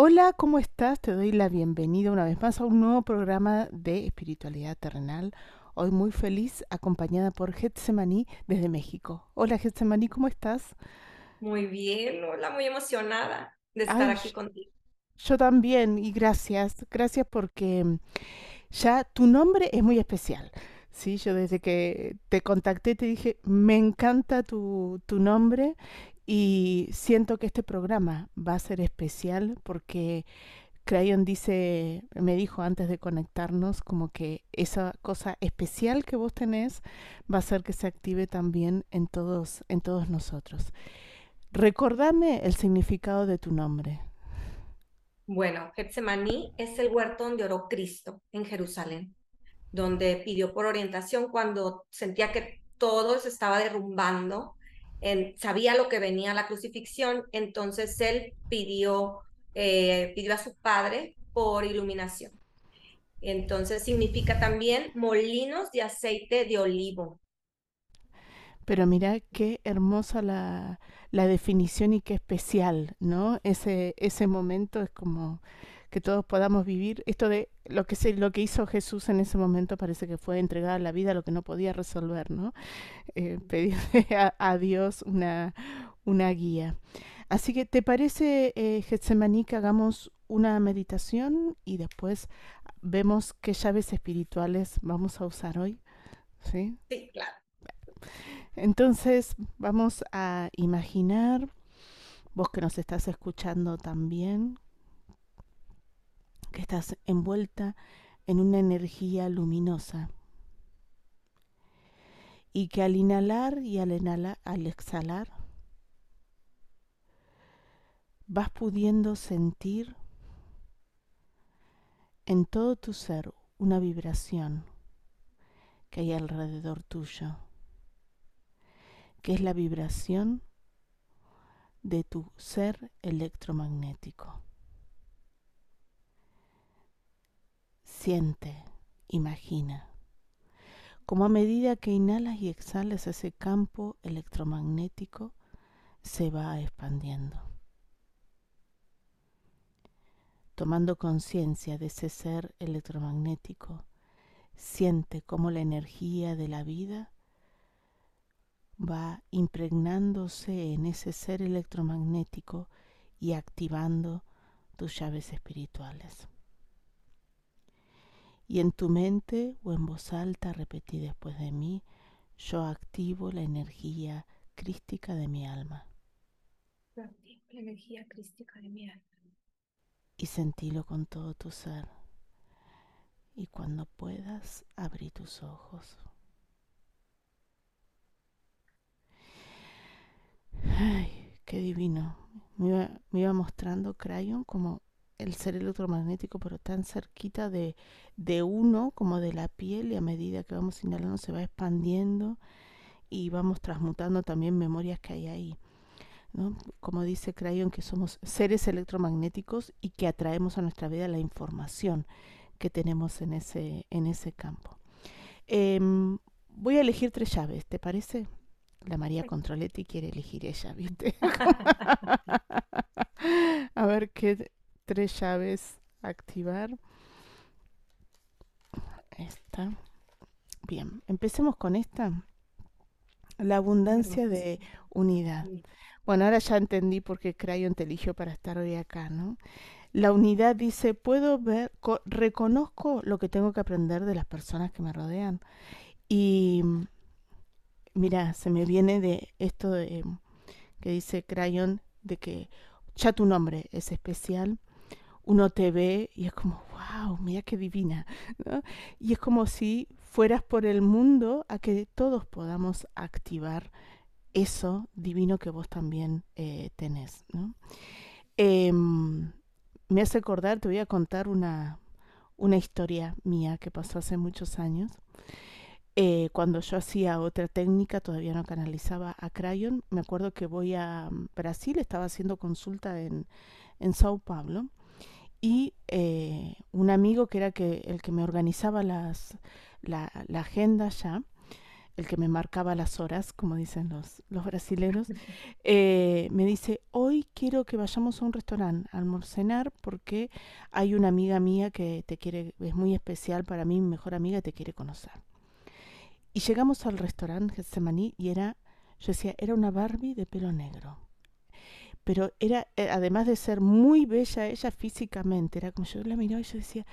Hola, ¿cómo estás? Te doy la bienvenida una vez más a un nuevo programa de espiritualidad terrenal. Hoy muy feliz, acompañada por Getsemaní desde México. Hola Getsemaní, ¿cómo estás? Muy bien, hola, muy emocionada de estar Ay, aquí contigo. yo también y gracias, gracias porque mm, ya tu nombre es muy especial. Sí, yo desde que te contacté te dije, me encanta tu, tu nombre y siento que este programa va a ser especial porque Crayon dice, me dijo antes de conectarnos, como que esa cosa especial que vos tenés va a hacer que se active también en todos, en todos nosotros. Recordame el significado de tu nombre. Bueno, Getsemaní es el huerto donde oró Cristo en Jerusalén, donde pidió por orientación cuando sentía que todo se estaba derrumbando, sabía lo que venía la crucifixión, entonces él pidió, eh, pidió a su padre por iluminación. Entonces significa también molinos de aceite de olivo. Pero mira qué hermosa la, la definición y qué especial, ¿no? Ese, ese momento es como que todos podamos vivir. Esto de lo que, se, lo que hizo Jesús en ese momento parece que fue entregar la vida a lo que no podía resolver, ¿no? Eh, pedirle a, a Dios una, una guía. Así que, ¿te parece, eh, Getsemaní, que hagamos una meditación y después vemos qué llaves espirituales vamos a usar hoy? ¿Sí? Sí, claro. Entonces vamos a imaginar, vos que nos estás escuchando también, que estás envuelta en una energía luminosa y que al inhalar y al, al exhalar vas pudiendo sentir en todo tu ser una vibración que hay alrededor tuyo que es la vibración de tu ser electromagnético. Siente, imagina, como a medida que inhalas y exhalas ese campo electromagnético se va expandiendo. Tomando conciencia de ese ser electromagnético, siente cómo la energía de la vida va impregnándose en ese ser electromagnético y activando tus llaves espirituales. Y en tu mente o en voz alta repetí después de mí, yo activo la energía crística de mi alma. Yo activo la energía crística de mi alma. Y sentilo con todo tu ser. Y cuando puedas, abrí tus ojos. Ay, qué divino. Me iba, me iba mostrando Crayon como el ser electromagnético, pero tan cerquita de, de uno como de la piel y a medida que vamos inhalando se va expandiendo y vamos transmutando también memorias que hay ahí. ¿no? Como dice Crayon, que somos seres electromagnéticos y que atraemos a nuestra vida la información que tenemos en ese, en ese campo. Eh, voy a elegir tres llaves, ¿te parece? La María Controletti quiere elegir ella, ¿viste? a ver qué tres llaves activar. Esta. Bien, empecemos con esta. La abundancia de unidad. Bueno, ahora ya entendí por qué Crayon te eligió para estar hoy acá, ¿no? La unidad dice, puedo ver, reconozco lo que tengo que aprender de las personas que me rodean. Y mira, se me viene de esto de, que dice Crayon, de que ya tu nombre es especial, uno te ve y es como, wow, mira qué divina, ¿no? Y es como si fueras por el mundo a que todos podamos activar eso divino que vos también eh, tenés, ¿no? Eh, me hace acordar, te voy a contar una, una historia mía que pasó hace muchos años. Eh, cuando yo hacía otra técnica, todavía no canalizaba a Crayon. Me acuerdo que voy a Brasil, estaba haciendo consulta en, en Sao Paulo. Y eh, un amigo que era que, el que me organizaba las, la, la agenda ya, el que me marcaba las horas, como dicen los, los brasileros, eh, me dice, hoy quiero que vayamos a un restaurante a almorcenar porque hay una amiga mía que te quiere, es muy especial para mí, mi mejor amiga, te quiere conocer. Y llegamos al restaurante Getsemaní y era, yo decía, era una Barbie de pelo negro. Pero era, eh, además de ser muy bella ella físicamente, era como yo la miraba y yo decía,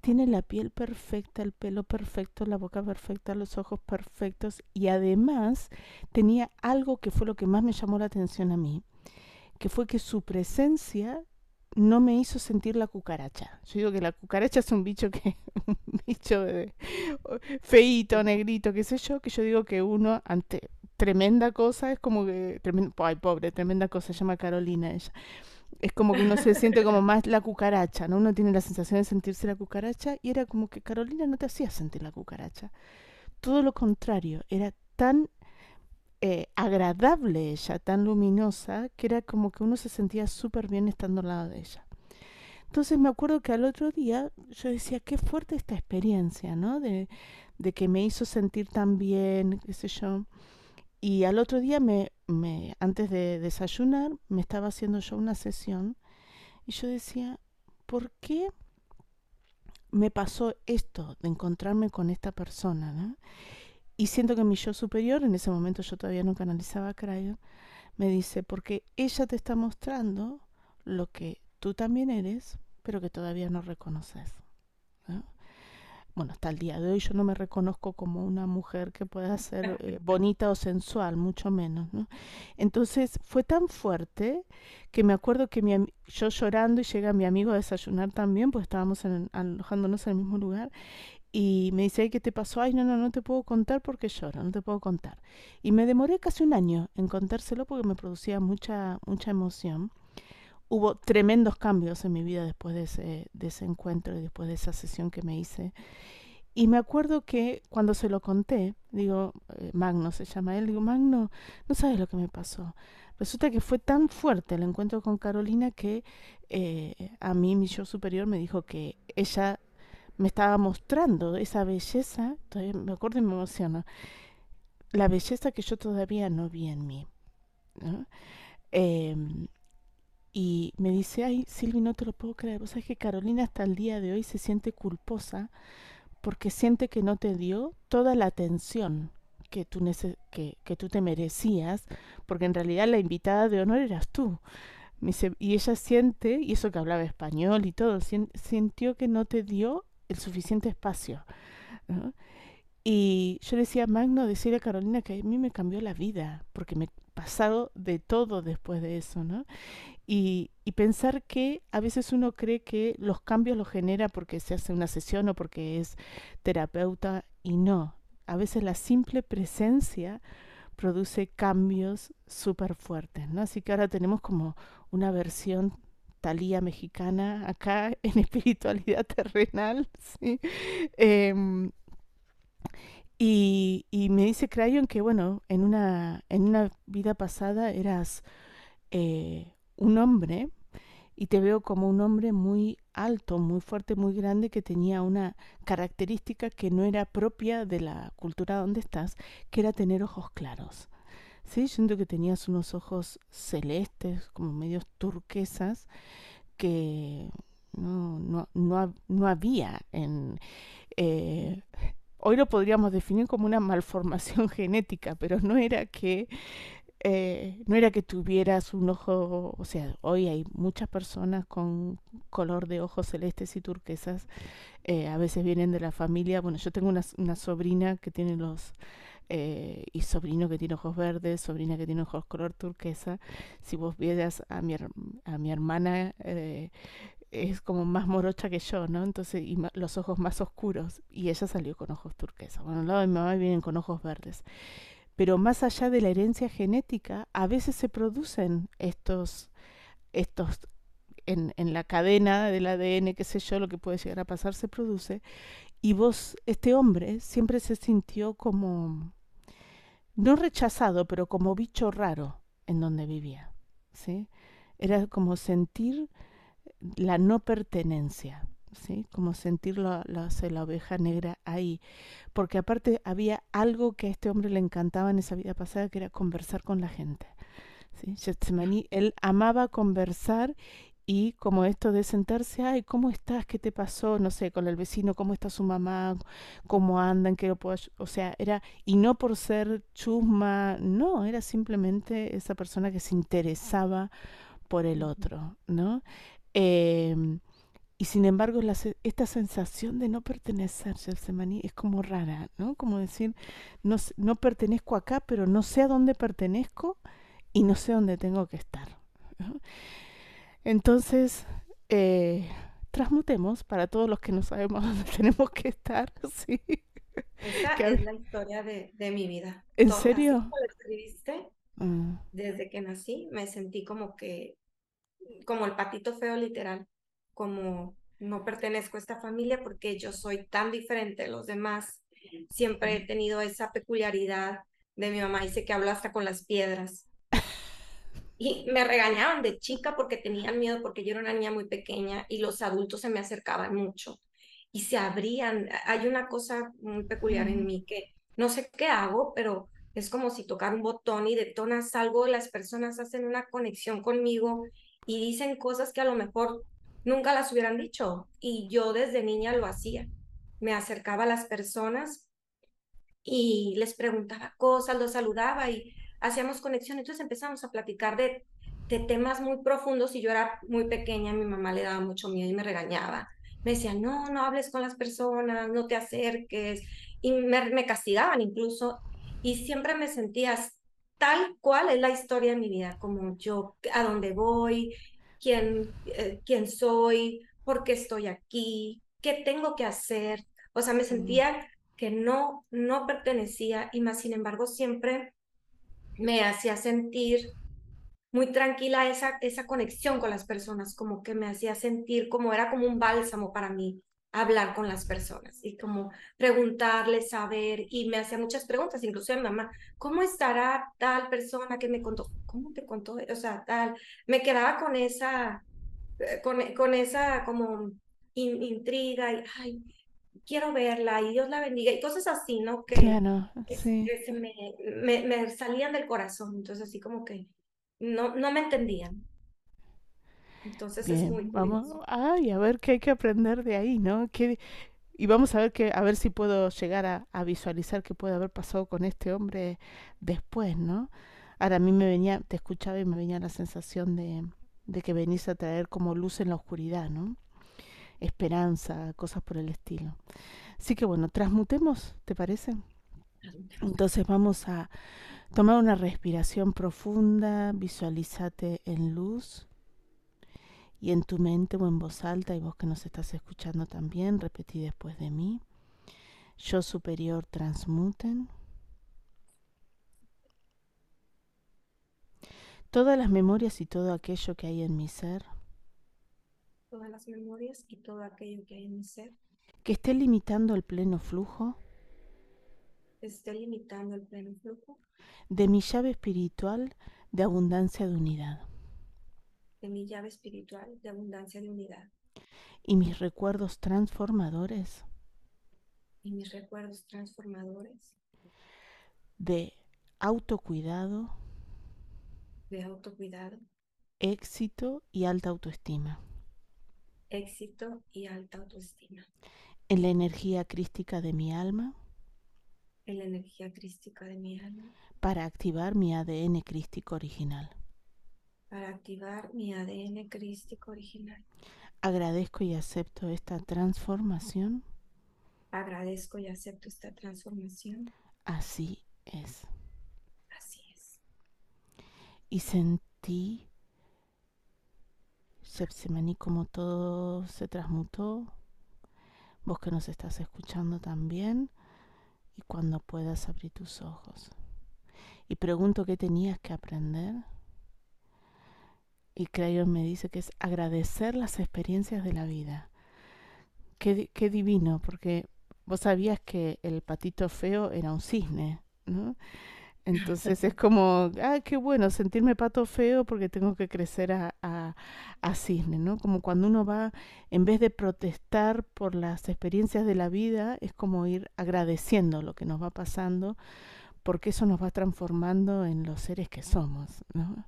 tiene la piel perfecta, el pelo perfecto, la boca perfecta, los ojos perfectos y además tenía algo que fue lo que más me llamó la atención a mí, que fue que su presencia no me hizo sentir la cucaracha. Yo digo que la cucaracha es un bicho que, un bicho de, feíto, negrito, qué sé yo, que yo digo que uno ante tremenda cosa es como que, tremendo, ay pobre, tremenda cosa, se llama Carolina ella es como que uno se siente como más la cucaracha, ¿no? Uno tiene la sensación de sentirse la cucaracha y era como que Carolina no te hacía sentir la cucaracha. Todo lo contrario, era tan eh, agradable ella, tan luminosa, que era como que uno se sentía súper bien estando al lado de ella. Entonces me acuerdo que al otro día yo decía, qué fuerte esta experiencia, ¿no? De, de que me hizo sentir tan bien, qué sé yo. Y al otro día, me, me, antes de desayunar, me estaba haciendo yo una sesión y yo decía, ¿por qué me pasó esto de encontrarme con esta persona? Y siento que mi yo superior, en ese momento yo todavía no canalizaba Crayon, me dice, porque ella te está mostrando lo que tú también eres, pero que todavía no reconoces bueno, hasta el día de hoy yo no me reconozco como una mujer que pueda ser eh, bonita o sensual, mucho menos, ¿no? Entonces fue tan fuerte que me acuerdo que mi, yo llorando y llega mi amigo a desayunar también, pues estábamos alojándonos en el mismo lugar, y me dice, ¿qué te pasó? Ay, no, no, no te puedo contar porque lloro, no te puedo contar. Y me demoré casi un año en contárselo porque me producía mucha, mucha emoción hubo tremendos cambios en mi vida después de ese, encuentro y después de esa sesión que me hice. Y me acuerdo que cuando se lo conté, digo, eh, Magno se llama él, digo, Magno, no sabes lo que me pasó. Resulta que fue tan fuerte el encuentro con Carolina que eh, a mí mi yo superior me dijo que ella me estaba mostrando esa belleza, todavía me acuerdo y me emociona, la belleza que yo todavía no vi en mí. ¿no? Em, y me dice, ay, Silvi, no te lo puedo creer. Vos sabés que Carolina hasta el día de hoy se siente culposa porque siente que no te dio toda la atención que tú, que, que tú te merecías, porque en realidad la invitada de honor eras tú. Y ella siente, y eso que hablaba español y todo, sintió que no te dio el suficiente espacio. Y yo decía, Magno, decirle a Carolina que a mí me cambió la vida, porque me pasado de todo después de eso, ¿no? Y, pensar que a veces uno cree que los cambios los genera porque se hace una sesión o porque es terapeuta y no. A veces la simple presencia produce cambios súper fuertes, ¿no? Así que ahora tenemos como una versión talía mexicana acá en espiritualidad terrenal, ¿sí? Em, y, me dice Crayon que, bueno, en una, en una vida pasada eras... Eh, un hombre y te veo como un hombre muy alto, muy fuerte, muy grande, que tenía una característica que no era propia de la cultura donde estás, que era tener ojos claros. ¿Sí? siento que tenías unos ojos celestes, como medios turquesas, que no, no, no, no había en... Eh, hoy lo podríamos definir como una malformación genética, pero no era que eh, no era que tuvieras un ojo, o sea, hoy hay muchas personas con color de ojos celestes y turquesas, eh, a veces vienen de la familia, bueno, yo tengo una, sobrina que tiene los, eh, y sobrino que tiene ojos verdes, sobrina que tiene ojos color turquesa, si vos vieras a mi, a mi hermana, es como más morocha que yo, ¿no? Entonces, y los ojos más oscuros, y ella salió con ojos turquesa. Bueno, al lado de mi mamá vienen con ojos verdes. Pero más allá de la herencia genética, a veces se producen estos, estos en, la cadena del ADN, qué sé yo, lo que puede llegar a pasar, se produce. Y vos, este hombre, siempre se sintió como, no rechazado, pero como bicho raro en donde vivía. ¿sí? Era como sentir la no pertenencia. ¿sí? Como sentir la, oveja negra ahí. Porque aparte había algo que a este hombre le encantaba en esa vida pasada, que era conversar con la gente. ¿sí? Getsemaní, él amaba conversar y como esto de sentarse, ay, ¿cómo estás? ¿Qué te pasó? No sé, con el vecino, ¿cómo está su mamá? ¿Cómo andan? ¿Qué lo puedo O sea, era, y no por ser chusma, no, era simplemente esa persona que se interesaba por el otro, ¿no? Eh, y sin embargo, la, esta sensación de no pertenecer, Gelsemaní, es como rara, ¿no? Como decir, no, no pertenezco acá, pero no sé a dónde pertenezco y no sé dónde tengo que estar. ¿no? Entonces, eh, transmutemos para todos los que no sabemos dónde tenemos que estar, ¿sí? Esa es la historia de, de mi vida. ¿En serio? Así como lo escribiste, mm. desde que nací me sentí como que, como el patito feo literal, como no pertenezco a esta familia porque yo soy tan diferente de los demás. Siempre he tenido esa peculiaridad de mi mamá, dice que hablo hasta con las piedras. Y me regañaban de chica porque tenían miedo, porque yo era una niña muy pequeña y los adultos se me acercaban mucho y se abrían. Hay una cosa muy peculiar en mí que no sé qué hago, pero es como si tocar un botón y detonas algo, las personas hacen una conexión conmigo y dicen cosas que a lo mejor nunca las hubieran dicho. Y yo desde niña lo hacía. Me acercaba a las personas y les preguntaba cosas, los saludaba y hacíamos conexión, entonces empezamos a platicar de, de temas muy profundos y yo era muy pequeña, mi mamá le daba mucho miedo y me regañaba. Me decía, no, no hables con las personas, no te acerques, y me, me castigaban incluso, y siempre me sentías tal cual es la historia de mi vida, como yo, a dónde voy, quién, eh, quién soy, por qué estoy aquí, qué tengo que hacer. O sea, me sentía que no, no pertenecía y más sin embargo siempre me hacía sentir muy tranquila esa, esa conexión con las personas, como que me hacía sentir como era como un bálsamo para mí hablar con las personas y como preguntarles, saber, y me hacía muchas preguntas, incluso mi mamá, ¿cómo estará tal persona que me contó? ¿Cómo te contó? O sea, tal, me quedaba con esa, eh, con, con esa como intriga y, ay, quiero verla y Dios la bendiga y cosas así, ¿no? Que, claro, sí. que me, me, salían del corazón, entonces así como que no, no me entendían. Entonces es muy vamos, ay, a ver qué hay que aprender de ahí, ¿no? ¿Qué, y vamos a ver que a ver si puedo llegar a, a, visualizar qué puede haber pasado con este hombre después, ¿no? Ahora a mí me venía, te escuchaba y me venía la sensación de, de que venís a traer como luz en la oscuridad, ¿no? esperanza, cosas por el estilo. Así que bueno, transmutemos, ¿te parece? Entonces vamos a tomar una respiración profunda, visualízate en luz y en tu mente o en voz alta y vos que nos estás escuchando también, repetí después de mí. Yo superior transmuten. Todas las memorias y todo aquello que hay en mi ser todas las memorias y todo aquello que hay en mi ser. Que esté limitando el pleno flujo. Esté limitando el pleno flujo. De mi llave espiritual de abundancia de unidad. De mi llave espiritual de abundancia de unidad. Y mis recuerdos transformadores. Y mis recuerdos transformadores. De autocuidado. De autocuidado. Éxito y alta autoestima éxito y alta autoestima. En la energía crística de mi alma. En la energía crística de mi alma. Para activar mi ADN crístico original. Para activar mi ADN crístico original. Agradezco y acepto esta transformación. Agradezco y acepto esta transformación. Así es. Así es. Y sentí Sepsimani, como todo se transmutó, vos que nos estás escuchando también, y cuando puedas abrir tus ojos. Y pregunto qué tenías que aprender. Y Crayon me dice que es agradecer las experiencias de la vida. Qué, qué divino, porque vos sabías que el patito feo era un cisne, ¿no? Entonces es como, ah, qué bueno, sentirme pato feo porque tengo que crecer a, a, a cisne, ¿no? Como cuando uno va, en vez de protestar por las experiencias de la vida, es como ir agradeciendo lo que nos va pasando, porque eso nos va transformando en los seres que somos, ¿no?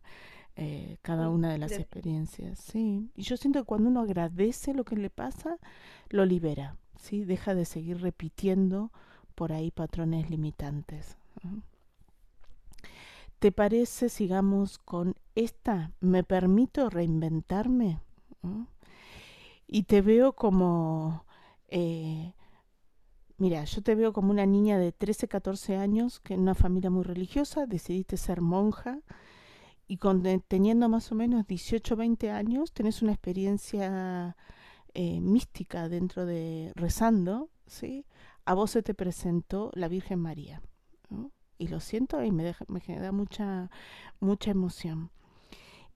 Eh, cada una de las de- experiencias, sí. Y yo siento que cuando uno agradece lo que le pasa, lo libera, ¿sí? Deja de seguir repitiendo por ahí patrones limitantes. ¿Te parece, sigamos con esta? ¿Me permito reinventarme? Y te veo como, eh, mira, yo te veo como una niña de 13, 14 años, que en una familia muy religiosa, decidiste ser monja y con, teniendo más o menos 18, 20 años, tenés una experiencia eh, mística dentro de rezando, ¿sí? A vos se te presentó la Virgen María. Y lo siento y me, deja, genera mucha, mucha emoción.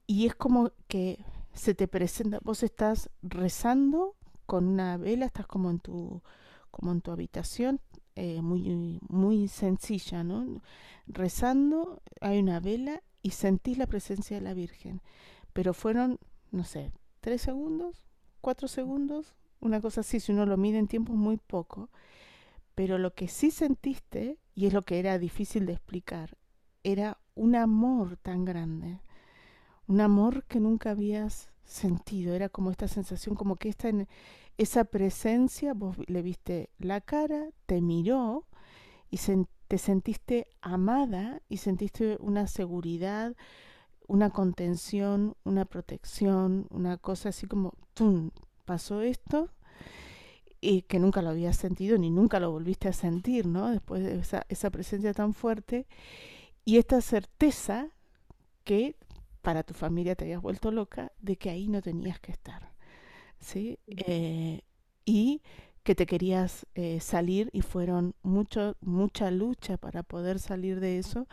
Y es como que se te presenta, vos estás rezando con una vela, estás como en tu, como en tu habitación, eh, muy, muy sencilla, ¿no? Rezando, hay una vela y sentís la presencia de la Virgen. Pero fueron, no sé, tres segundos, cuatro segundos, una cosa así, si uno lo mide en tiempo, muy poco. Pero lo que sí sentiste, y es lo que era difícil de explicar, era un amor tan grande un amor que nunca habías sentido. Era como esta sensación, como que esta, en esa presencia, vos le viste la cara, te miró y sen te sentiste amada y sentiste una seguridad, una contención, una protección, una cosa así como, ¡tum! Pasó esto y que nunca lo habías sentido ni nunca lo volviste a sentir, ¿no? Después de esa, esa presencia tan fuerte y esta certeza que para tu familia te habías vuelto loca de que ahí no tenías que estar, ¿sí? Eh, y que te querías eh, salir y fueron mucho, mucha lucha para poder salir de eso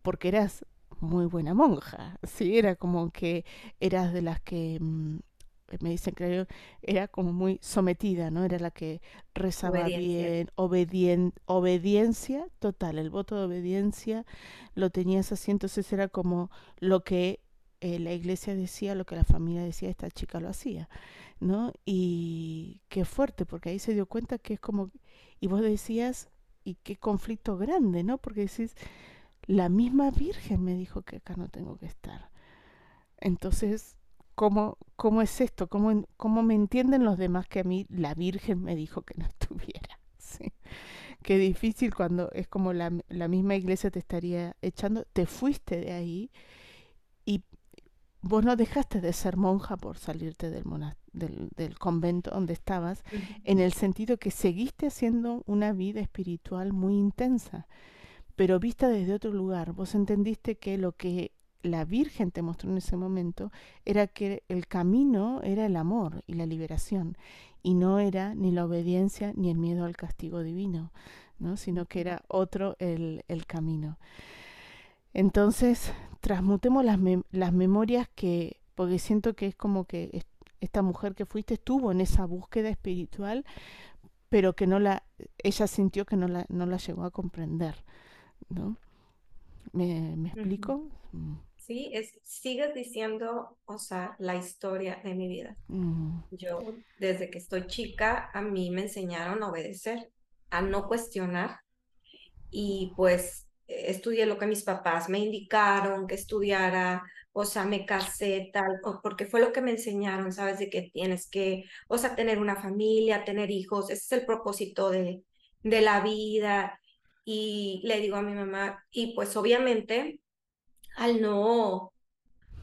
porque eras muy buena monja, ¿sí? Era como que eras de las que... Mmm, me dicen que era como muy sometida, ¿no? Era la que rezaba Obediencia. bien, obedien, obediencia total, el voto de obediencia lo tenías así, entonces era como lo que eh, la iglesia decía, lo que la familia decía, esta chica lo hacía, ¿no? Y qué fuerte, porque ahí se dio cuenta que es como, y vos decías, y qué conflicto grande, ¿no? Porque decís, la misma Virgen me dijo que acá no tengo que estar. Entonces, ¿cómo, cómo es esto? ¿Cómo, ¿Cómo me entienden los demás que a mí la Virgen me dijo que no estuviera? ¿Sí? Qué difícil cuando es como la, la misma iglesia te estaría echando, te fuiste de ahí y vos no dejaste de ser monja por salirte del, del, del, convento donde estabas, uh -huh. en el sentido que seguiste haciendo una vida espiritual muy intensa, pero vista desde otro lugar. Vos entendiste que lo que la Virgen te mostró en ese momento era que el camino era el amor y la liberación, y no era ni la obediencia ni el miedo al castigo divino, ¿no? sino que era otro el, el camino. Entonces, transmutemos las, las, memorias que, porque siento que es como que esta mujer que fuiste estuvo en esa búsqueda espiritual, pero que no la, ella sintió que no la, no la llegó a comprender, ¿no? ¿Me, me explico? -huh. Sí, es, sigues diciendo, o sea, la historia de mi vida. -huh. Yo, desde que estoy chica, a mí me enseñaron a obedecer, a no cuestionar, y pues estudié lo que mis papás me indicaron que estudiara, o sea, me casé tal, porque fue lo que me enseñaron, ¿sabes? De que tienes que, o sea, tener una familia, tener hijos, ese es el propósito de, de la vida. Y le digo a mi mamá, y pues obviamente, al no,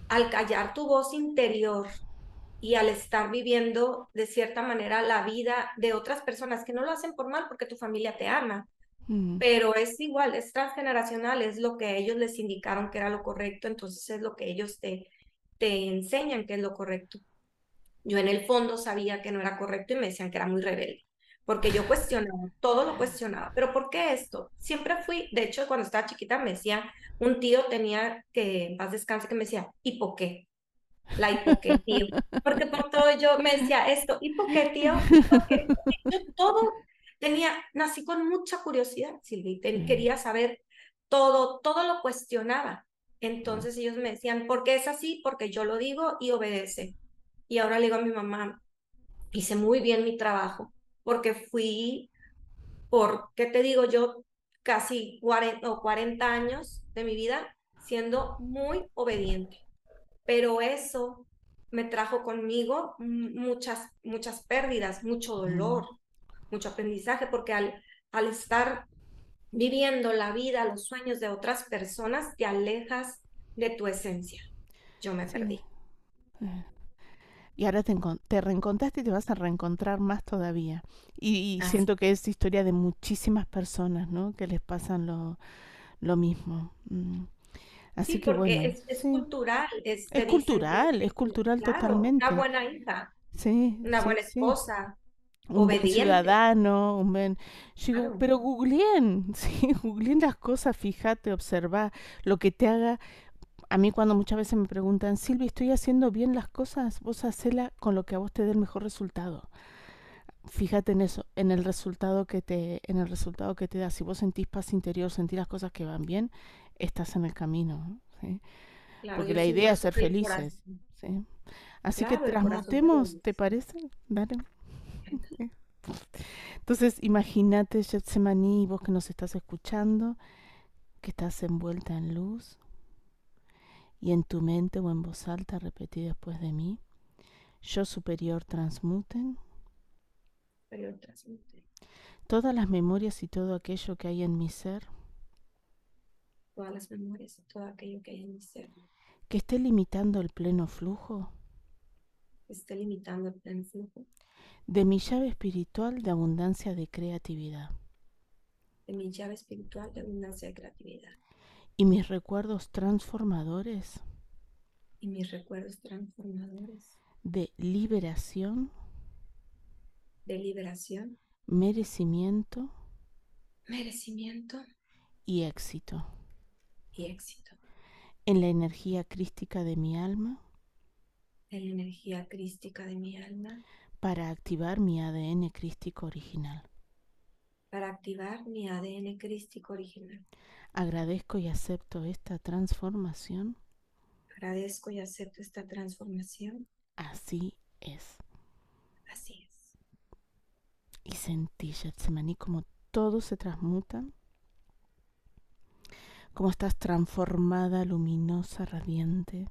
al callar tu voz interior y al estar viviendo de cierta manera la vida de otras personas que no lo hacen por mal porque tu familia te ama, Mm, pero es igual, es transgeneracional, es lo que ellos les indicaron que era lo correcto, entonces es lo que ellos te, te enseñan que es lo correcto. Yo en el fondo sabía que no era correcto y me decían que era muy rebelde, porque yo cuestionaba, todo lo cuestionaba, pero ¿por qué esto? Siempre fui, de hecho cuando estaba chiquita me decía, un tío tenía que, en paz descanse, que me decía, ¿y por qué? La hipoqué, tío, porque por todo yo me decía esto, ¿y por qué, tío? ¿Y por qué? Yo todo tenía, nací con mucha curiosidad, Silvia, y quería saber todo, todo lo cuestionaba. Entonces ellos me decían, ¿por qué es así? Porque yo lo digo y obedece. Y ahora le digo a mi mamá, hice muy bien mi trabajo, porque fui, por, ¿qué te digo yo? Casi 40 o 40 años de mi vida siendo muy obediente. Pero eso me trajo conmigo muchas, muchas pérdidas, mucho dolor, mucho aprendizaje, porque al, al estar viviendo la vida, los sueños de otras personas, te alejas de tu esencia. Yo me perdí. Y ahora te, te, reencontraste y te vas a reencontrar más todavía. Y, siento que es historia de muchísimas personas, ¿no? Que les pasan lo, lo mismo. Mm. Así sí, que porque es, cultural. Es, cultural, es cultural totalmente. Una buena hija. Sí. Una buena esposa. Un buen ciudadano, un buen... Pero googleen, sí, googleen las cosas, fíjate, observa lo que te haga... A mí cuando muchas veces me preguntan, Silvia, ¿estoy haciendo bien las cosas? Vos hacela con lo que a vos te dé el mejor resultado. Fíjate en eso, en el resultado que te, en el resultado que te da. Si vos sentís paz interior, sentís las cosas que van bien, estás en el camino. ¿sí? Porque la idea es ser felices. ¿sí? Así que transmutemos, ¿te parece? Dale. Entonces, imagínate, Getsemaní, vos que nos estás escuchando, que estás envuelta en luz y en tu mente o en voz alta repetí después de mí. Yo superior transmuten. Superior transmuten. Todas las memorias y todo aquello que hay en mi ser todas las memorias y todo aquello que hay en mi ser. Que esté limitando el pleno flujo. Que esté limitando el pleno flujo. De mi llave espiritual de abundancia de creatividad. De mi llave espiritual de abundancia de creatividad. Y mis recuerdos transformadores. Y mis recuerdos transformadores. De liberación. De liberación. Merecimiento. Merecimiento. Y éxito y éxito. En la energía crística de mi alma. En la energía crística de mi alma. Para activar mi ADN crístico original. Para activar mi ADN crístico original. Agradezco y acepto esta transformación. Agradezco y acepto esta transformación. Así es. Así es. Y sentí, Yatsemaní, como todo se transmuta cómo estás transformada, luminosa, radiante.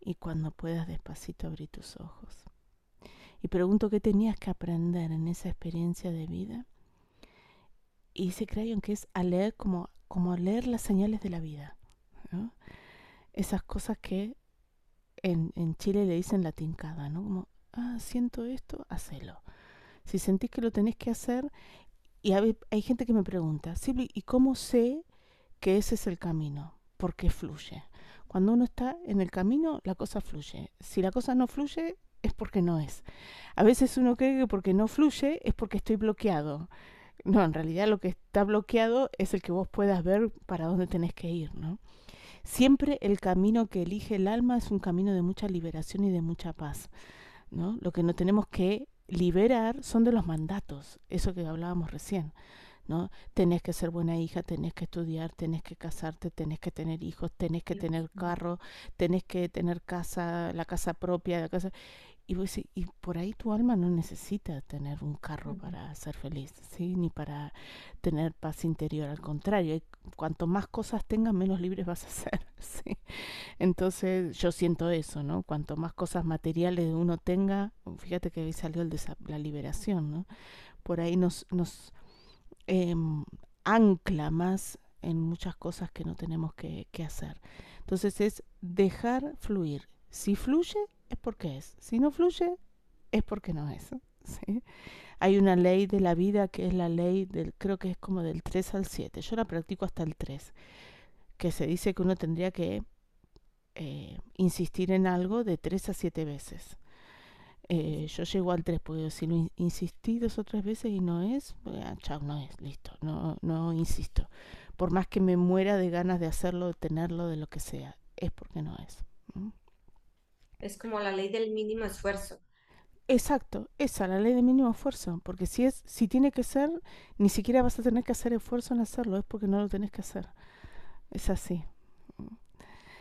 Y cuando puedas despacito abrir tus ojos. Y pregunto qué tenías que aprender en esa experiencia de vida. Y se creen que es a leer como, como leer las señales de la vida. Esas cosas que en, en, Chile le dicen la tincada, ¿no? Como, ah, siento esto, hacelo. Si sentís que lo tenés que hacer, y hay, hay gente que me pregunta, Silvi, ¿y cómo sé que ese es el camino, porque fluye. Cuando uno está en el camino, la cosa fluye. Si la cosa no fluye, es porque no es. A veces uno cree que porque no fluye es porque estoy bloqueado. No, en realidad lo que está bloqueado es el que vos puedas ver para dónde tenés que ir, ¿no? Siempre el camino que elige el alma es un camino de mucha liberación y de mucha paz, ¿no? Lo que no tenemos que liberar son de los mandatos, eso que hablábamos recién. ¿no? Tenés que ser buena hija, tenés que estudiar, tenés que casarte, tenés que tener hijos, tenés que tener carro, tenés que tener casa, la casa propia, la casa y, y por ahí tu alma no necesita tener un carro para ser feliz, ¿sí? Ni para tener paz interior, al contrario, cuanto más cosas tengas, menos libres vas a ser, ¿sí? Entonces yo siento eso, ¿no? Cuanto más cosas materiales uno tenga, fíjate que ahí salió el de la liberación, ¿no? Por ahí nos, nos Em, ancla más en muchas cosas que no tenemos que, hacer. Entonces es dejar fluir. Si fluye es porque es. Si no fluye es porque no es. Hay una ley de la vida que es la ley del, creo que es como del 3 al 7. Yo la practico hasta el 3. Que se dice que uno tendría que eh, insistir en algo de 3 a 7 veces. Eh, yo llego al 3, porque si lo insistí dos o tres veces y no es, chao, no es, listo, no, no insisto. Por más que me muera de ganas de hacerlo, de tenerlo, de lo que sea, es porque no es. Es como la ley del mínimo esfuerzo. Exacto, esa, la ley de mínimo esfuerzo, porque si es, si tiene que ser, ni siquiera vas a tener que hacer esfuerzo en hacerlo, es porque no lo tenés que hacer. Es así.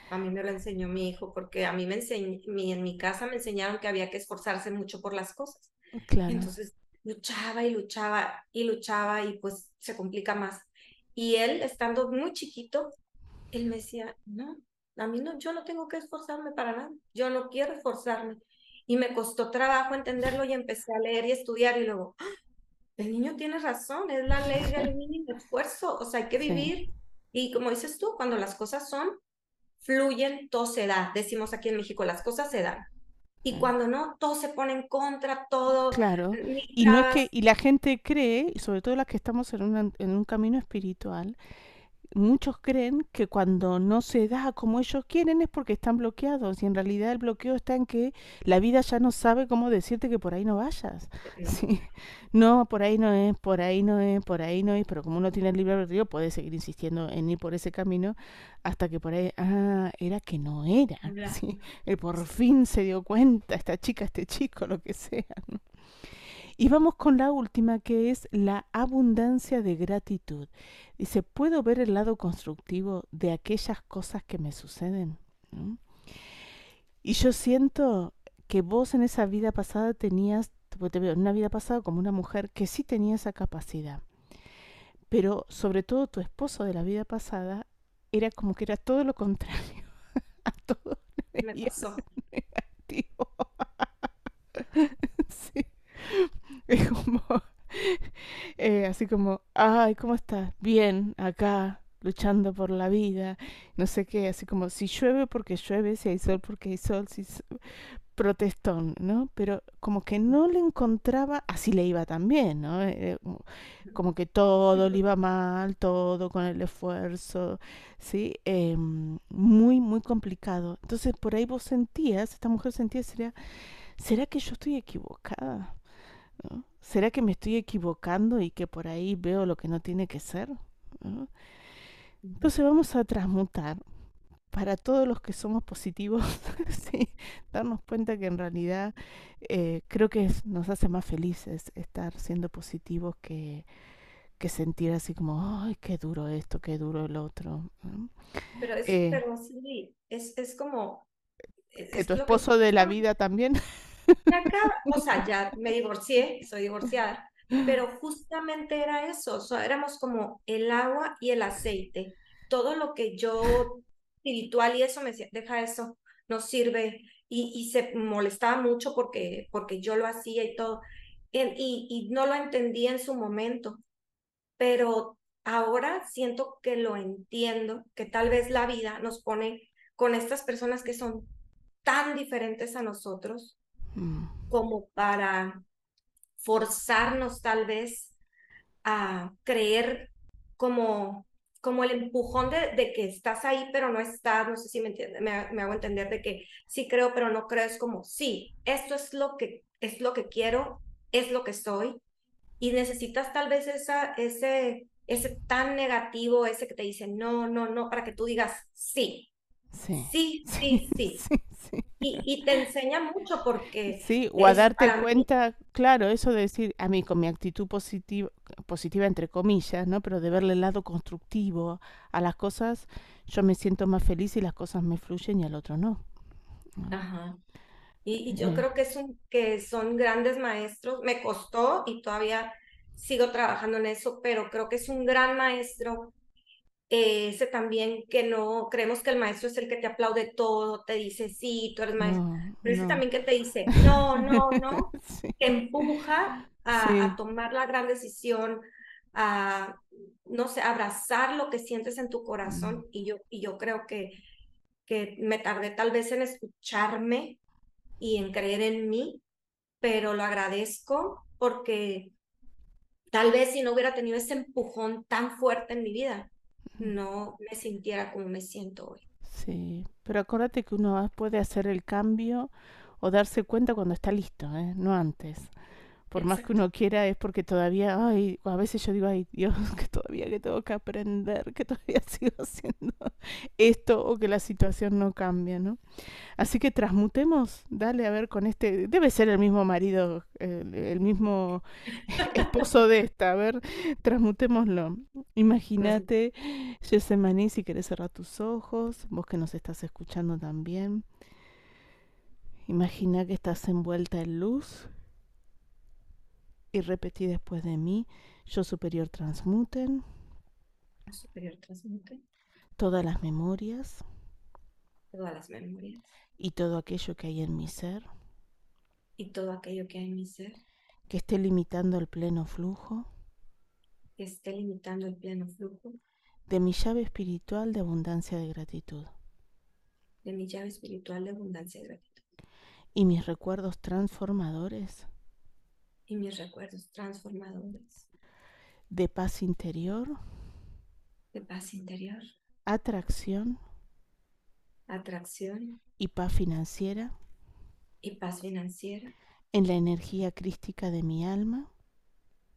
A mí me lo enseñó mi hijo, porque a mí me en mi casa me enseñaron que había que esforzarse mucho por las cosas. Claro. Entonces luchaba y luchaba y luchaba y pues se complica más. Y él, estando muy chiquito, él me decía, no, a mí no, yo no tengo que esforzarme para nada, yo no quiero esforzarme. Y me costó trabajo entenderlo y empecé a leer y estudiar y luego, ¡ah! el niño tiene razón, es la ley del mínimo esfuerzo, o sea, hay que vivir. Y como dices tú, cuando las cosas son, fluyen, todo se da. Decimos aquí en México, las cosas se dan. Y cuando no, todo se pone en contra, todo. Claro. Y no es que, y la gente cree, sobre todo las que estamos en, en un camino espiritual, muchos creen que cuando no se da como ellos quieren es porque están bloqueados y en realidad el bloqueo está en que la vida ya no sabe cómo decirte que por ahí no vayas. Sí. No, por ahí no es, por ahí no es, por ahí no es, pero como uno tiene el libre albedrío puede seguir insistiendo en ir por ese camino hasta que por ahí, ah, era que no era. ¿sí? por fin se dio cuenta, esta chica, este chico, lo que sea. ¿no? Y vamos con la última que es la abundancia de gratitud. Dice, ¿puedo ver el lado constructivo de aquellas cosas que me suceden? Y yo siento que vos en esa vida pasada tenías, te veo en una vida pasada como una mujer que sí tenía esa capacidad. Pero sobre todo tu esposo de la vida pasada era como que era todo lo contrario. A todo negativo. sí. Es como, eh, así como, ay, ¿cómo estás? Bien, acá, luchando por la vida, no sé qué, así como, si llueve porque llueve, si hay sol porque hay sol, si protestón, ¿no? Pero como que no le encontraba, así le iba también, ¿no? Eh, como que todo le iba mal, todo con el esfuerzo, ¿sí? Em, muy, muy complicado. Entonces por ahí vos sentías, esta mujer sentía, ¿será, ¿será que yo estoy equivocada? ¿Será que me estoy equivocando y que por ahí veo lo que no tiene que ser? Entonces vamos a transmutar para todos los que somos positivos, darnos cuenta que en realidad eh, creo que nos hace más felices estar siendo positivos que, que sentir así como, ay, qué duro esto, qué duro el otro. Pero, es, eh, pero sí, es, es como... que tu esposo de la vida también. o sea, ya me divorcié, soy divorciada, pero justamente era eso, o sea, éramos como el agua y el aceite. Todo lo que yo espiritual y eso me decía, deja eso, no sirve. Y, y se molestaba mucho porque, porque yo lo hacía y todo. Y, y no lo entendía en su momento, pero ahora siento que lo entiendo, que tal vez la vida nos pone con estas personas que son tan diferentes a nosotros, Mm. como para forzarnos tal vez a creer como, como el empujón de, de, que estás ahí pero no estás, no sé si me, entiende, me, hago entender de que sí creo pero no creo, es como sí, esto es lo que, es lo que quiero, es lo que soy y necesitas tal vez esa, ese, ese tan negativo, ese que te dice no, no, no, para que tú digas sí, Sí, sí, sí, sí. Y, te enseña mucho porque... Sí, o a darte cuenta, claro, eso de decir, a mí con mi actitud positiva, positiva entre comillas, ¿no? Pero de verle el lado constructivo a las cosas, yo me siento más feliz y las cosas me fluyen y al otro no. Ajá. Y, yo creo que, es un, que son grandes maestros. Me costó y todavía sigo trabajando en eso, pero creo que es un gran maestro ese también que no, creemos que el maestro es el que te aplaude todo, te dice, sí, tú eres maestro, pero ese también que te dice, no, no, no, te empuja a, tomar la gran decisión, a, no sé, abrazar lo que sientes en tu corazón. Y yo, y yo creo que, que me tardé tal vez en escucharme y en creer en mí, pero lo agradezco porque tal vez si no hubiera tenido ese empujón tan fuerte en mi vida, no me sintiera como me siento hoy. Sí, pero acuérdate que uno puede hacer el cambio o darse cuenta cuando está listo, ¿eh? no antes. Por más que uno quiera, es porque todavía, ay, a veces yo digo, ay, Dios, que todavía que tengo que aprender, que todavía sigo haciendo esto o que la situación no cambia, ¿no? Así que transmutemos, dale a ver con este, debe ser el mismo marido, el, el mismo esposo de esta, a ver, transmutémoslo. Imagínate, Yesemani, si querés cerrar tus ojos, vos que nos estás escuchando también. Imagina que estás envuelta en luz y repetí después de mí, yo superior transmuten, superior transmuten. Todas las memorias, todas las memorias. Y todo aquello que hay en mi ser, y todo aquello que hay en mi ser, que esté limitando el pleno flujo, que esté limitando el pleno flujo. De mi llave espiritual de abundancia de gratitud, de mi llave espiritual de abundancia de gratitud, y mis recuerdos transformadores y mis recuerdos transformadores. De paz interior, de paz interior, atracción. Atracción. Y paz financiera. Y paz financiera. En la energía crística de mi alma.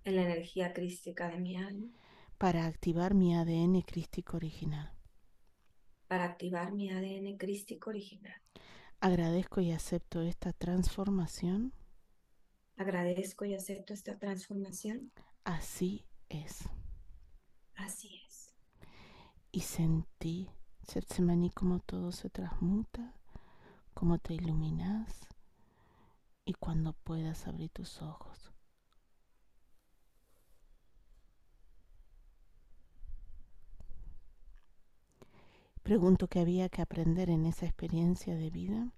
En la energía crística de mi alma. Para activar mi ADN crístico original. para activar mi ADN crístico original. Agradezco y acepto esta transformación. Agradezco y acepto esta transformación. Así es. Así es. Y sentí, Setsemani, como todo se transmuta, como te iluminas y cuando puedas abrir tus ojos. Pregunto qué había que aprender en esa experiencia de vida.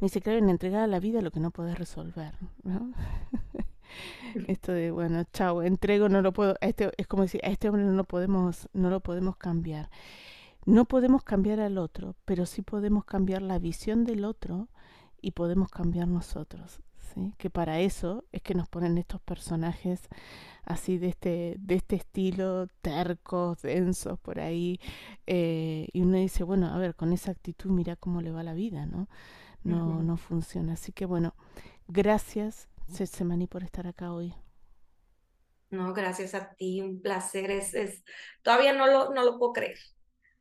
Me dice, en entregar a la vida lo que no podés resolver, ¿no? Esto de, bueno, chao, entrego, no lo puedo, a este, es como decir, a este hombre no lo podemos, no lo podemos cambiar. No podemos cambiar al otro, pero sí podemos cambiar la visión del otro y podemos cambiar nosotros. ¿sí? Que para eso es que nos ponen estos personajes así de este, de este estilo, tercos, densos, por ahí. eh, y uno dice, bueno, a ver, con esa actitud mira cómo le va la vida, ¿no? No, no funciona. Así que bueno, gracias, Setsemani, por estar acá hoy. No, gracias a ti, un placer. Es, es, todavía no lo, no lo puedo creer.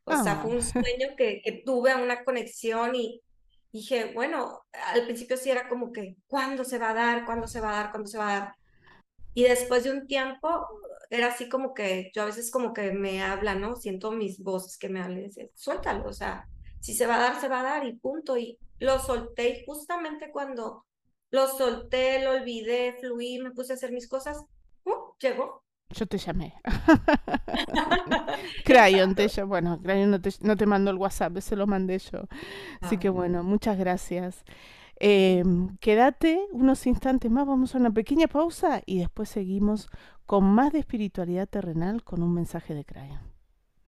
O sea, Ah, fue un sueño que, que tuve una conexión y dije, bueno, al principio sí era como que, ¿cuándo se va a dar? ¿Cuándo se va a dar? ¿Cuándo se va a dar? Y después de un tiempo, era así como que yo a veces como que me habla, ¿no? Siento mis voces que me hablan y dice, suéltalo, o sea, si se va a dar, se va a dar y punto. Y lo solté y justamente cuando lo solté, lo olvidé, fluí, me puse a hacer mis cosas, ¡pum! llegó. yo te llamé. Crayon te llamó. Bueno, Crayon no te, no te mandó el WhatsApp, se lo mandé yo. Así que bueno, muchas gracias. Eh, quédate unos instantes más, vamos a una pequeña pausa y después seguimos con más de espiritualidad terrenal con un mensaje de Crayon.